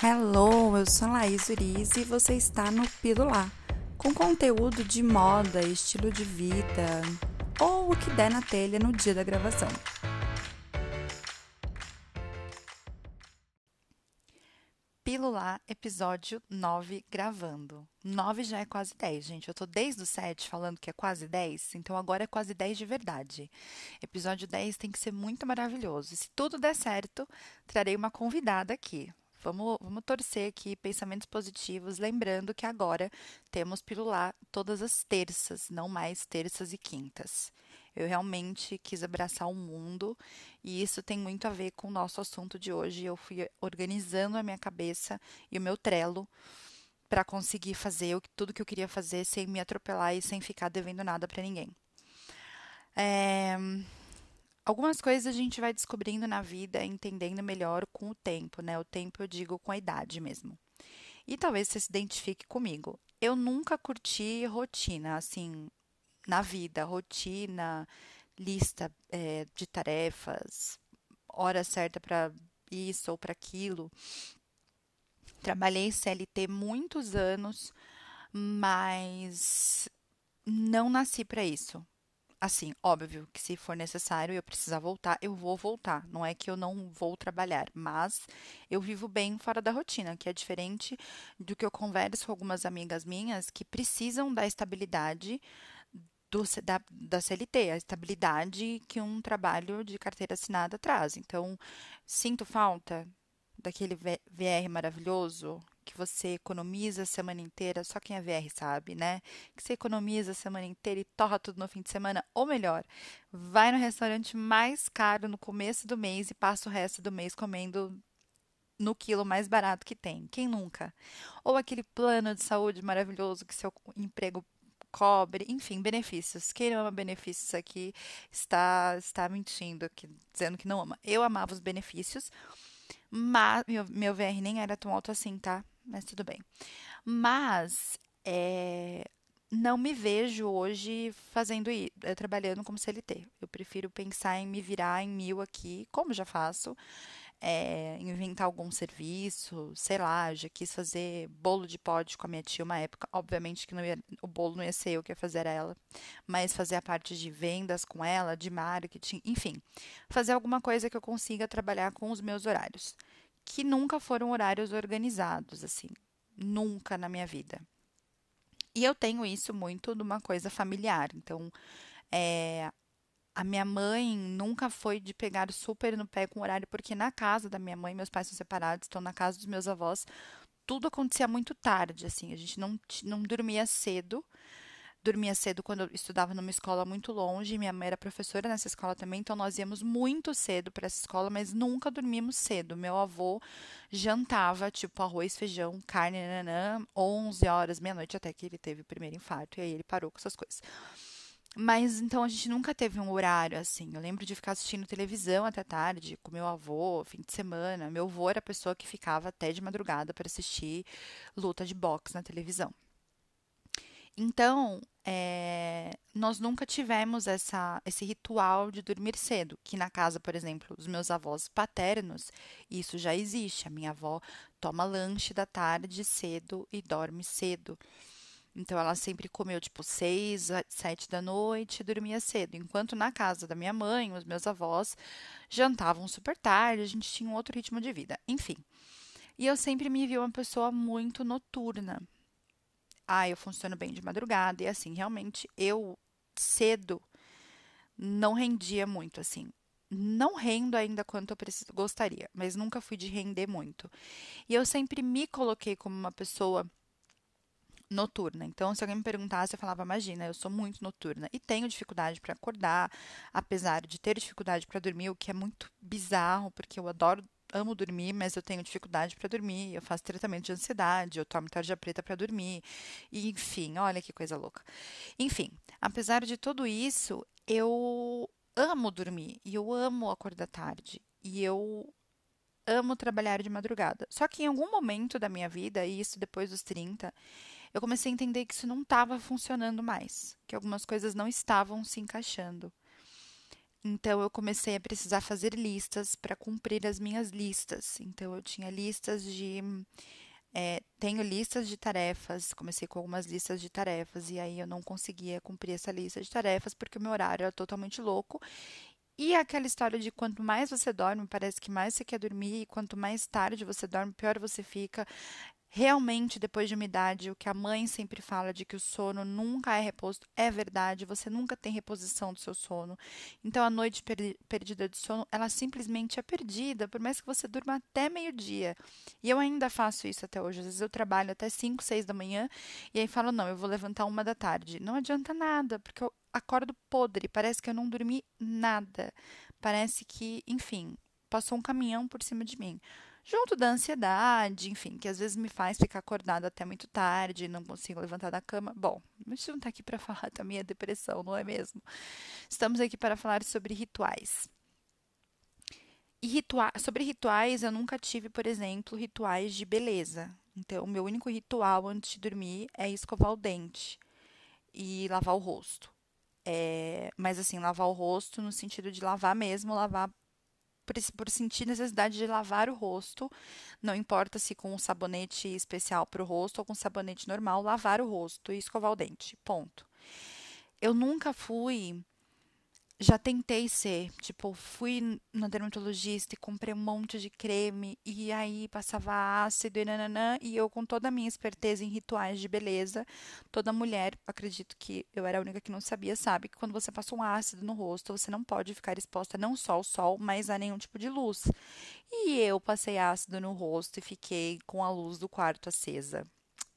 Hello, eu sou Laís Uriz e você está no Pilular, com conteúdo de moda, estilo de vida ou o que der na telha no dia da gravação. Pilular, episódio 9, gravando. 9 já é quase 10, gente. Eu tô desde o 7 falando que é quase 10, então agora é quase 10 de verdade. Episódio 10 tem que ser muito maravilhoso. E se tudo der certo, trarei uma convidada aqui. Vamos, vamos torcer aqui, pensamentos positivos, lembrando que agora temos Pilular todas as terças, não mais terças e quintas. Eu realmente quis abraçar o mundo e isso tem muito a ver com o nosso assunto de hoje. Eu fui organizando a minha cabeça e o meu trelo para conseguir fazer tudo que eu queria fazer sem me atropelar e sem ficar devendo nada para ninguém. É... Algumas coisas a gente vai descobrindo na vida, entendendo melhor com o tempo, né? O tempo eu digo com a idade mesmo. E talvez você se identifique comigo. Eu nunca curti rotina, assim, na vida, rotina, lista é, de tarefas, hora certa para isso ou para aquilo. Trabalhei CLT muitos anos, mas não nasci para isso. Assim, óbvio que se for necessário eu precisar voltar, eu vou voltar. Não é que eu não vou trabalhar, mas eu vivo bem fora da rotina, que é diferente do que eu converso com algumas amigas minhas que precisam da estabilidade do, da, da CLT, a estabilidade que um trabalho de carteira assinada traz. Então, sinto falta daquele VR maravilhoso que você economiza a semana inteira, só quem é VR sabe, né? Que você economiza a semana inteira e torra tudo no fim de semana, ou melhor, vai no restaurante mais caro no começo do mês e passa o resto do mês comendo no quilo mais barato que tem. Quem nunca? Ou aquele plano de saúde maravilhoso que seu emprego cobre, enfim, benefícios. Quem ama benefícios aqui está, está mentindo, aqui, dizendo que não ama. Eu amava os benefícios, mas meu, meu VR nem era tão alto assim, tá? Mas tudo bem. Mas é, não me vejo hoje fazendo eh, trabalhando como CLT. Eu prefiro pensar em me virar em mil aqui, como já faço, é, inventar algum serviço, sei lá, já quis fazer bolo de pote com a minha tia uma época. Obviamente que ia, o bolo não ia ser eu que ia fazer ela, mas fazer a parte de vendas com ela, de marketing, enfim, fazer alguma coisa que eu consiga trabalhar com os meus horários, que nunca foram horários organizados, assim, nunca na minha vida. E eu tenho isso muito de uma coisa familiar, então é, a minha mãe nunca foi de pegar super no pé com horário, porque na casa da minha mãe, meus pais são separados, estão na casa dos meus avós, tudo acontecia muito tarde, assim, a gente não, não dormia cedo. Dormia cedo quando eu estudava numa escola muito longe, minha mãe era professora nessa escola também, então nós íamos muito cedo para essa escola, mas nunca dormíamos cedo. Meu avô jantava, tipo, arroz, feijão, carne, nanã, 11 horas, meia-noite, até que ele teve o primeiro infarto, e aí ele parou com essas coisas. Mas então a gente nunca teve um horário assim. Eu lembro de ficar assistindo televisão até tarde com meu avô, fim de semana. Meu avô era a pessoa que ficava até de madrugada para assistir luta de boxe na televisão. Então, é, nós nunca tivemos essa, esse ritual de dormir cedo, que na casa, por exemplo, dos meus avós paternos, isso já existe. A minha avó toma lanche da tarde cedo e dorme cedo. Então ela sempre comeu tipo seis, sete da noite e dormia cedo. Enquanto na casa da minha mãe, os meus avós jantavam super tarde, a gente tinha um outro ritmo de vida. Enfim. E eu sempre me vi uma pessoa muito noturna. Ah, eu funciono bem de madrugada e assim, realmente eu cedo não rendia muito assim. Não rendo ainda quanto eu preciso, gostaria, mas nunca fui de render muito. E eu sempre me coloquei como uma pessoa noturna. Então, se alguém me perguntasse, eu falava: imagina, eu sou muito noturna e tenho dificuldade para acordar, apesar de ter dificuldade para dormir, o que é muito bizarro, porque eu adoro. Amo dormir, mas eu tenho dificuldade para dormir. Eu faço tratamento de ansiedade, eu tomo tarja preta para dormir. E, enfim, olha que coisa louca. Enfim, apesar de tudo isso, eu amo dormir e eu amo acordar tarde. E eu amo trabalhar de madrugada. Só que em algum momento da minha vida, e isso depois dos 30, eu comecei a entender que isso não estava funcionando mais, que algumas coisas não estavam se encaixando. Então eu comecei a precisar fazer listas para cumprir as minhas listas. Então eu tinha listas de é, tenho listas de tarefas, comecei com algumas listas de tarefas, e aí eu não conseguia cumprir essa lista de tarefas porque o meu horário era totalmente louco. E aquela história de quanto mais você dorme, parece que mais você quer dormir, e quanto mais tarde você dorme, pior você fica. Realmente, depois de uma idade, o que a mãe sempre fala de que o sono nunca é reposto é verdade, você nunca tem reposição do seu sono. Então, a noite perdida de sono, ela simplesmente é perdida, por mais que você durma até meio-dia. E eu ainda faço isso até hoje. Às vezes eu trabalho até 5, 6 da manhã e aí falo, não, eu vou levantar uma da tarde. Não adianta nada, porque eu acordo podre, parece que eu não dormi nada. Parece que, enfim, passou um caminhão por cima de mim junto da ansiedade, enfim, que às vezes me faz ficar acordada até muito tarde, não consigo levantar da cama. Bom, a gente não está aqui para falar da minha depressão, não é mesmo? Estamos aqui para falar sobre rituais. E ritua sobre rituais, eu nunca tive, por exemplo, rituais de beleza. Então, o meu único ritual antes de dormir é escovar o dente e lavar o rosto. É, mas assim, lavar o rosto no sentido de lavar mesmo, lavar por, sentir necessidade de lavar o rosto, não importa se com um sabonete especial para o rosto ou com sabonete normal, lavar o rosto e escovar o dente. Ponto. Eu nunca fui já tentei ser, tipo, fui na dermatologista e comprei um monte de creme e aí passava ácido e nananã, e eu com toda a minha esperteza em rituais de beleza, toda mulher, acredito que eu era a única que não sabia, sabe que quando você passa um ácido no rosto, você não pode ficar exposta não só ao sol, mas a nenhum tipo de luz. E eu passei ácido no rosto e fiquei com a luz do quarto acesa.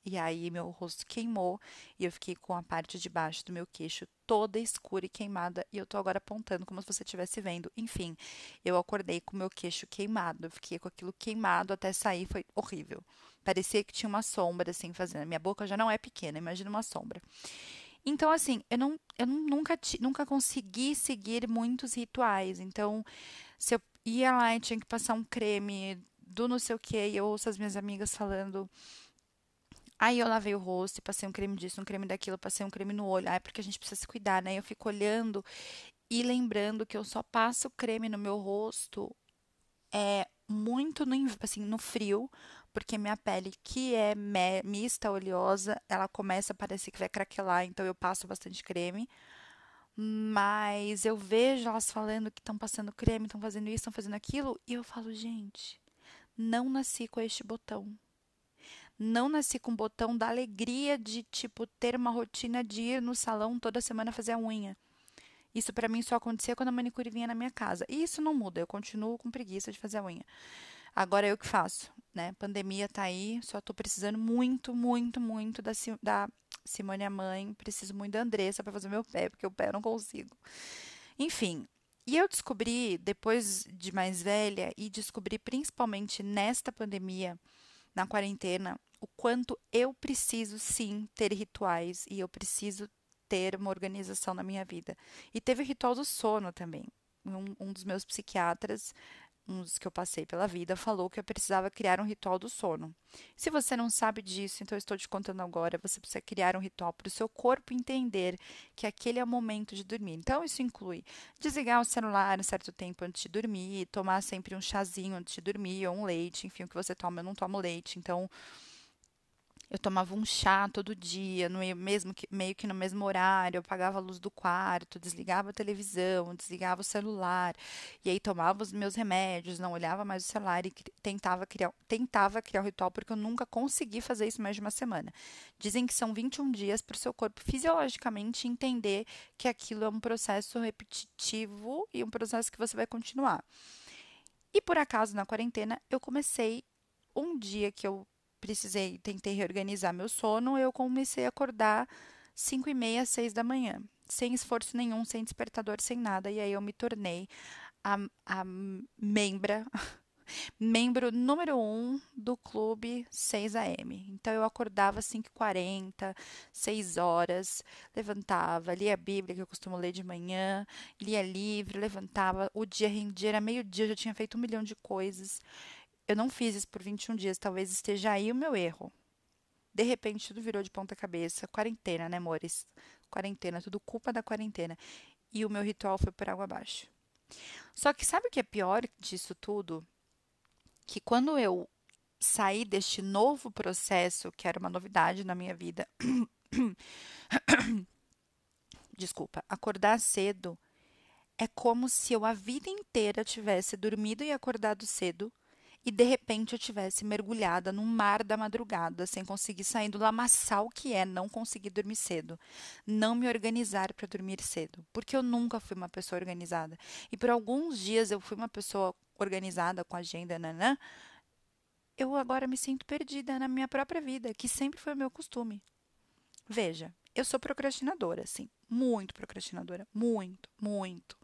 E aí meu rosto queimou e eu fiquei com a parte de baixo do meu queixo toda escura e queimada e eu tô agora apontando como se você estivesse vendo. Enfim, eu acordei com o meu queixo queimado, eu fiquei com aquilo queimado até sair, foi horrível. Parecia que tinha uma sombra assim fazendo. Minha boca já não é pequena, imagina uma sombra. Então, assim, eu, não, eu nunca, nunca consegui seguir muitos rituais. Então, se eu ia lá e tinha que passar um creme do não sei o que, e eu ouço as minhas amigas falando Aí eu lavei o rosto e passei um creme disso, um creme daquilo, passei um creme no olho. Ah, é porque a gente precisa se cuidar, né? Eu fico olhando e lembrando que eu só passo creme no meu rosto é muito no, assim, no frio, porque minha pele, que é mista, oleosa, ela começa a parecer que vai craquelar, então eu passo bastante creme. Mas eu vejo elas falando que estão passando creme, estão fazendo isso, estão fazendo aquilo, e eu falo, gente, não nasci com este botão não nasci com o botão da alegria de, tipo, ter uma rotina de ir no salão toda semana fazer a unha. Isso para mim só acontecia quando a manicure vinha na minha casa. E isso não muda, eu continuo com preguiça de fazer a unha. Agora eu que faço, né? Pandemia tá aí, só tô precisando muito, muito, muito da, da Simone a mãe, preciso muito da Andressa para fazer meu pé, porque o pé eu não consigo. Enfim, e eu descobri depois de mais velha e descobri principalmente nesta pandemia, na quarentena, o quanto eu preciso sim ter rituais e eu preciso ter uma organização na minha vida. E teve o ritual do sono também. Um, um dos meus psiquiatras, um dos que eu passei pela vida, falou que eu precisava criar um ritual do sono. Se você não sabe disso, então eu estou te contando agora, você precisa criar um ritual para o seu corpo entender que aquele é o momento de dormir. Então, isso inclui desligar o celular um certo tempo antes de dormir, tomar sempre um chazinho antes de dormir, ou um leite, enfim, o que você toma, eu não tomo leite, então eu tomava um chá todo dia, no mesmo meio que no mesmo horário, eu apagava a luz do quarto, desligava a televisão, desligava o celular, e aí tomava os meus remédios, não olhava mais o celular e tentava criar, tentava criar o ritual, porque eu nunca consegui fazer isso mais de uma semana. Dizem que são 21 dias para o seu corpo fisiologicamente entender que aquilo é um processo repetitivo e um processo que você vai continuar. E por acaso, na quarentena, eu comecei um dia que eu precisei, tentei reorganizar meu sono, eu comecei a acordar 5 e meia, 6 da manhã, sem esforço nenhum, sem despertador, sem nada, e aí eu me tornei a, a membra, membro número um do clube 6 AM. Então eu acordava 5h40, 6 horas, levantava, lia a Bíblia, que eu costumo ler de manhã, lia livro, levantava, o dia rendia, era meio-dia, já tinha feito um milhão de coisas. Eu não fiz isso por 21 dias, talvez esteja aí o meu erro. De repente, tudo virou de ponta cabeça. Quarentena, né, amores? Quarentena, tudo culpa da quarentena. e o meu ritual foi por água abaixo. Só que sabe o que é pior disso tudo? Que quando eu saí deste novo processo, que era uma novidade na minha vida, desculpa, acordar cedo é como se eu a vida inteira tivesse dormido e acordado cedo e de repente eu tivesse mergulhada num mar da madrugada, sem conseguir sair do lamaçal que é não conseguir dormir cedo, não me organizar para dormir cedo, porque eu nunca fui uma pessoa organizada. E por alguns dias eu fui uma pessoa organizada com agenda, nanã, eu agora me sinto perdida na minha própria vida, que sempre foi o meu costume. Veja, eu sou procrastinadora, sim, muito procrastinadora, muito, muito,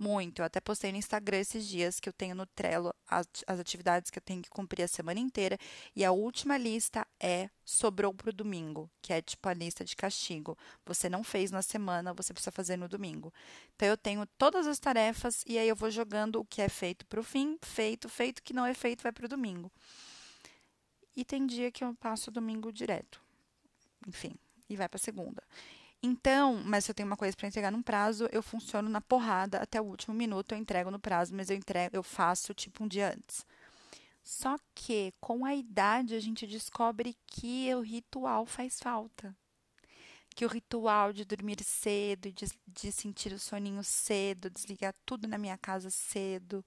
muito. Eu até postei no Instagram esses dias que eu tenho no Trello as, atividades que eu tenho que cumprir a semana inteira e a última lista é sobrou para o domingo, que é tipo a lista de castigo. Você não fez na semana, você precisa fazer no domingo. Então eu tenho todas as tarefas e aí eu vou jogando o que é feito para o fim, feito, feito, que não é feito vai para o domingo. E tem dia que eu passo o domingo direto. Enfim, e vai para segunda. Então, mas se eu tenho uma coisa para entregar num prazo, eu funciono na porrada até o último minuto, eu entrego no prazo, mas eu entrego, eu faço tipo um dia antes. Só que com a idade a gente descobre que o ritual faz falta. Que o ritual de dormir cedo, de, de sentir o soninho cedo, desligar tudo na minha casa cedo,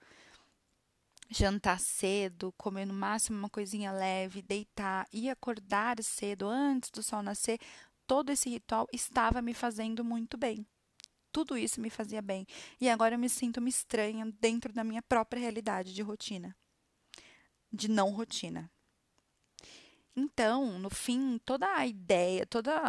jantar cedo, comer no máximo uma coisinha leve, deitar e acordar cedo antes do sol nascer, todo esse ritual estava me fazendo muito bem. Tudo isso me fazia bem. E agora eu me sinto me estranha dentro da minha própria realidade de rotina. De não rotina. Então, no fim, toda a ideia, toda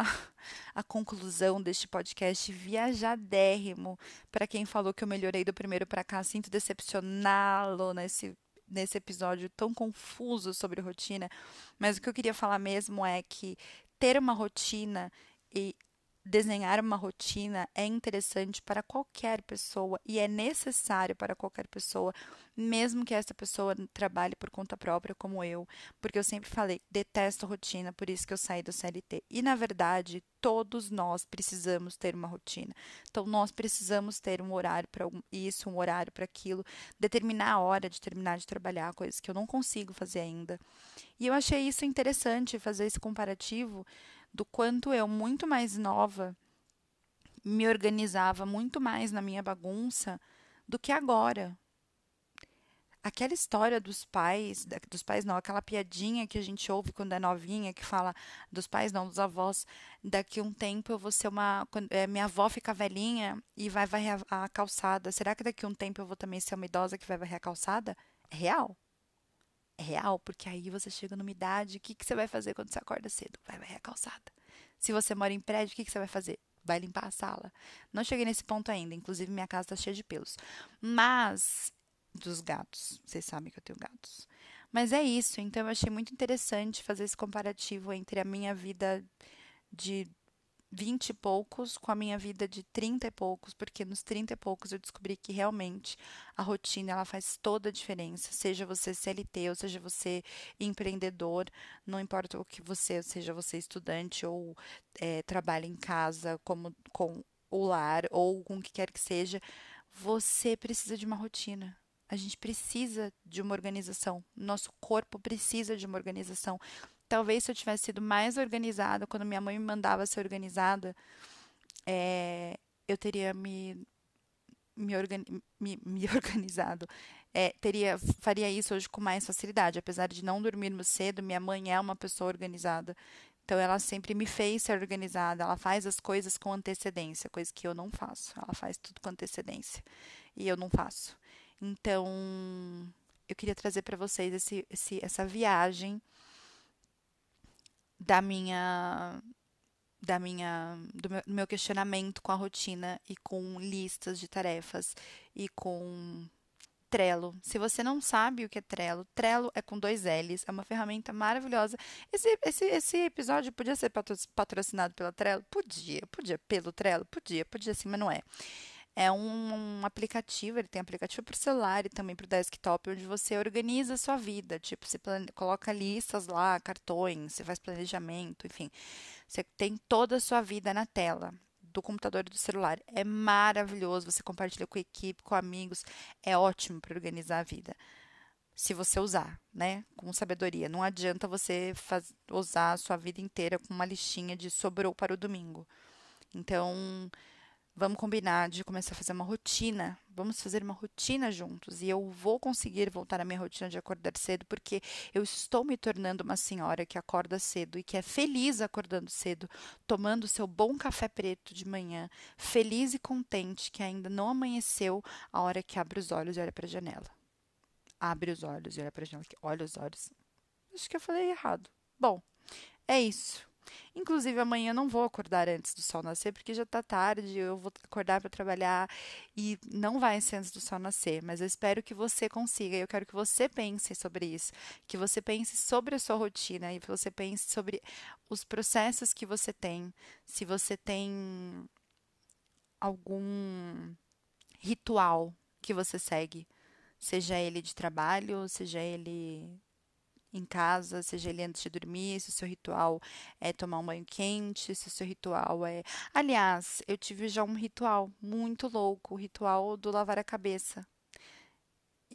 a conclusão deste podcast viajadérrimo para quem falou que eu melhorei do primeiro para cá, sinto decepcioná-lo nesse nesse episódio tão confuso sobre rotina, mas o que eu queria falar mesmo é que ter uma rotina e desenhar uma rotina é interessante para qualquer pessoa e é necessário para qualquer pessoa, mesmo que essa pessoa trabalhe por conta própria, como eu, porque eu sempre falei, detesto rotina, por isso que eu saí do CLT. E na verdade, todos nós precisamos ter uma rotina. Então, nós precisamos ter um horário para isso, um horário para aquilo, determinar a hora de terminar de trabalhar, coisas que eu não consigo fazer ainda. E eu achei isso interessante, fazer esse comparativo do quanto eu, muito mais nova, me organizava muito mais na minha bagunça do que agora. Aquela história dos pais, dos pais não, aquela piadinha que a gente ouve quando é novinha, que fala dos pais não, dos avós, daqui um tempo eu vou ser uma. Quando, é, minha avó fica velhinha e vai varrer a, a calçada. Será que daqui um tempo eu vou também ser uma idosa que vai varrer a calçada? É real real, porque aí você chega numa idade, o que, que você vai fazer quando você acorda cedo? Vai varrer a calçada. Se você mora em prédio, o que, que você vai fazer? Vai limpar a sala. Não cheguei nesse ponto ainda, inclusive minha casa está cheia de pelos. Mas, dos gatos, vocês sabem que eu tenho gatos. Mas é isso, então eu achei muito interessante fazer esse comparativo entre a minha vida de vinte e poucos com a minha vida de trinta e poucos, porque nos trinta e poucos eu descobri que realmente a rotina ela faz toda a diferença, seja você CLT ou seja você empreendedor, não importa o que você, seja você estudante ou é, trabalha em casa como com o lar ou com o que quer que seja, você precisa de uma rotina. A gente precisa de uma organização. Nosso corpo precisa de uma organização. Talvez se eu tivesse sido mais organizada, quando minha mãe me mandava ser organizada, é, eu teria me, me, organi me, me organizado. É, teria, faria isso hoje com mais facilidade. Apesar de não dormirmos cedo, minha mãe é uma pessoa organizada. Então, ela sempre me fez ser organizada. Ela faz as coisas com antecedência, coisa que eu não faço. Ela faz tudo com antecedência. E eu não faço. Então, eu queria trazer para vocês esse, esse, essa viagem da minha da minha do meu, do meu, questionamento com a rotina e com listas de tarefas e com Trello. Se você não sabe o que é Trello, Trello é com dois L's, é uma ferramenta maravilhosa. Esse, esse, esse episódio podia ser patrocinado pela Trello? Podia, podia, pelo Trello? Podia, podia sim, mas não é é um, um aplicativo, ele tem aplicativo para o celular e também para o desktop, onde você organiza a sua vida. Tipo, você coloca listas lá, cartões, você faz planejamento, enfim. Você tem toda a sua vida na tela. do computador e do celular. É maravilhoso, você compartilha com a equipe, com amigos, é ótimo para organizar a vida. Se você usar, né, com sabedoria. Não adianta você faz, usar a sua vida inteira com uma listinha de sobrou para o domingo. Então, Vamos combinar de começar a fazer uma rotina. Vamos fazer uma rotina juntos. E eu vou conseguir voltar à minha rotina de acordar cedo, porque eu estou me tornando uma senhora que acorda cedo e que é feliz acordando cedo, tomando seu bom café preto de manhã, feliz e contente que ainda não amanheceu a hora que abre os olhos e olha para a janela. Abre os olhos e olha para a janela. Olha os olhos. Acho que eu falei errado. Bom, é isso. Inclusive, amanhã não vou acordar antes do sol nascer, porque já está tarde, eu vou acordar para trabalhar e não vai ser antes do sol nascer. Mas eu espero que você consiga, e eu quero que você pense sobre isso, que você pense sobre a sua rotina e que você pense sobre os processos que você tem, se você tem algum ritual que você segue, seja ele de trabalho, seja ele em casa, seja ele antes de dormir, se o seu ritual é tomar um banho quente, se o seu ritual é. Aliás, eu tive já um ritual muito louco, o ritual do lavar a cabeça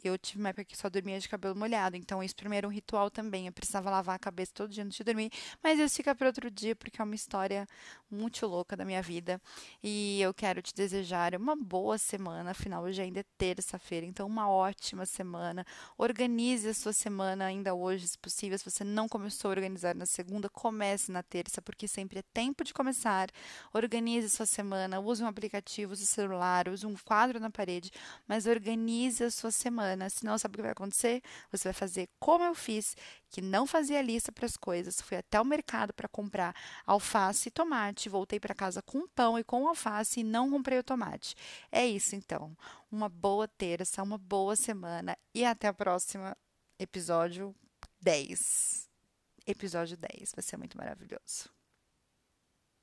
eu tive uma época que só dormia de cabelo molhado, então isso primeiro um ritual também. Eu precisava lavar a cabeça todo dia antes de dormir, mas isso fica para outro dia porque é uma história muito louca da minha vida. E eu quero te desejar uma boa semana, afinal hoje ainda é terça-feira, então uma ótima semana. Organize a sua semana ainda hoje, se possível. Se você não começou a organizar na segunda, comece na terça, porque sempre é tempo de começar. Organize a sua semana, use um aplicativo, use o celular, use um quadro na parede, mas organize a sua semana semana, senão sabe o que vai acontecer? Você vai fazer como eu fiz, que não fazia lista para as coisas, fui até o mercado para comprar alface e tomate, voltei para casa com pão e com alface e não comprei o tomate. É isso então. Uma boa terça, uma boa semana e até a próxima episódio 10. Episódio 10, vai ser muito maravilhoso.